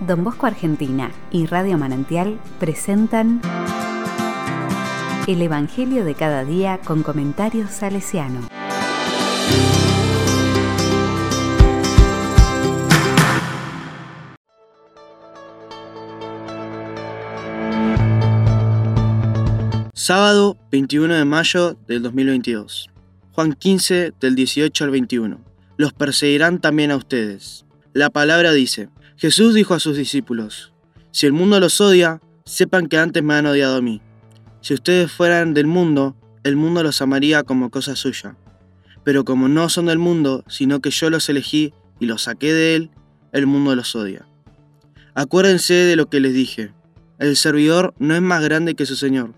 Don Bosco Argentina y Radio Manantial presentan El Evangelio de cada día con comentarios salesiano. Sábado 21 de mayo del 2022. Juan 15 del 18 al 21. Los perseguirán también a ustedes. La palabra dice, Jesús dijo a sus discípulos, Si el mundo los odia, sepan que antes me han odiado a mí. Si ustedes fueran del mundo, el mundo los amaría como cosa suya. Pero como no son del mundo, sino que yo los elegí y los saqué de él, el mundo los odia. Acuérdense de lo que les dije. El servidor no es más grande que su Señor.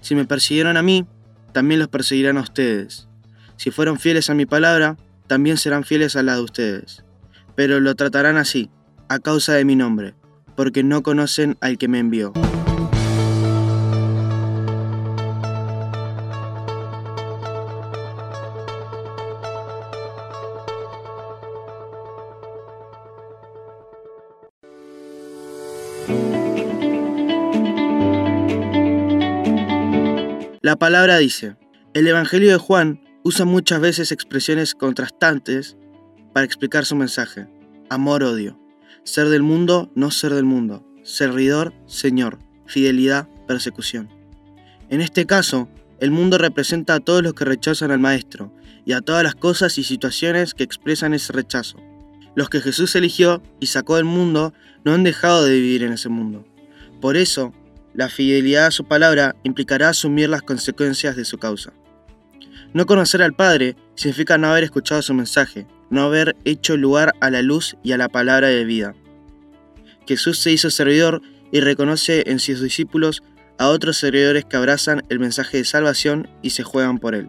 Si me persiguieron a mí, también los perseguirán a ustedes. Si fueron fieles a mi palabra, también serán fieles a la de ustedes. Pero lo tratarán así, a causa de mi nombre, porque no conocen al que me envió. La palabra dice, el Evangelio de Juan usa muchas veces expresiones contrastantes para explicar su mensaje. Amor-odio. Ser del mundo, no ser del mundo. Servidor, Señor. Fidelidad, persecución. En este caso, el mundo representa a todos los que rechazan al Maestro y a todas las cosas y situaciones que expresan ese rechazo. Los que Jesús eligió y sacó del mundo no han dejado de vivir en ese mundo. Por eso, la fidelidad a su palabra implicará asumir las consecuencias de su causa. No conocer al Padre significa no haber escuchado su mensaje, no haber hecho lugar a la luz y a la palabra de vida. Jesús se hizo servidor y reconoce en sus discípulos a otros servidores que abrazan el mensaje de salvación y se juegan por él.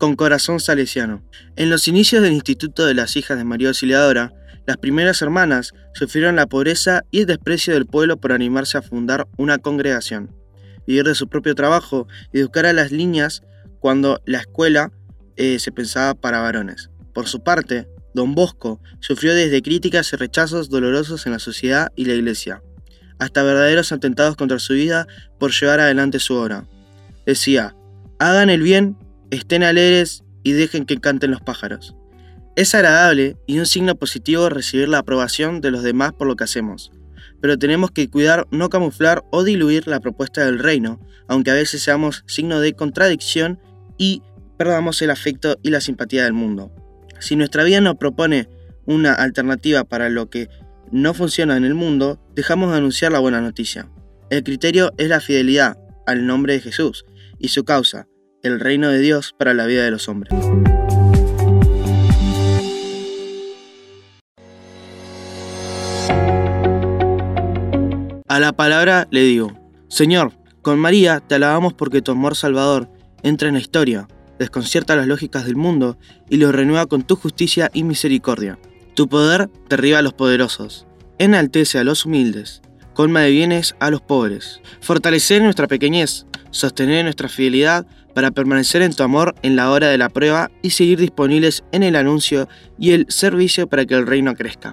con corazón salesiano. En los inicios del Instituto de las Hijas de María Auxiliadora, las primeras hermanas sufrieron la pobreza y el desprecio del pueblo por animarse a fundar una congregación, vivir de su propio trabajo y educar a las niñas cuando la escuela eh, se pensaba para varones. Por su parte, don Bosco sufrió desde críticas y rechazos dolorosos en la sociedad y la iglesia, hasta verdaderos atentados contra su vida por llevar adelante su obra. Decía, hagan el bien estén alegres y dejen que canten los pájaros. Es agradable y un signo positivo recibir la aprobación de los demás por lo que hacemos, pero tenemos que cuidar no camuflar o diluir la propuesta del reino, aunque a veces seamos signo de contradicción y perdamos el afecto y la simpatía del mundo. Si nuestra vida nos propone una alternativa para lo que no funciona en el mundo, dejamos de anunciar la buena noticia. El criterio es la fidelidad al nombre de Jesús y su causa, el reino de Dios para la vida de los hombres. A la palabra le digo, Señor, con María te alabamos porque tu amor salvador entra en la historia, desconcierta las lógicas del mundo y lo renueva con tu justicia y misericordia. Tu poder derriba a los poderosos, enaltece a los humildes, colma de bienes a los pobres, fortalece nuestra pequeñez, sostener nuestra fidelidad para permanecer en tu amor en la hora de la prueba y seguir disponibles en el anuncio y el servicio para que el reino crezca.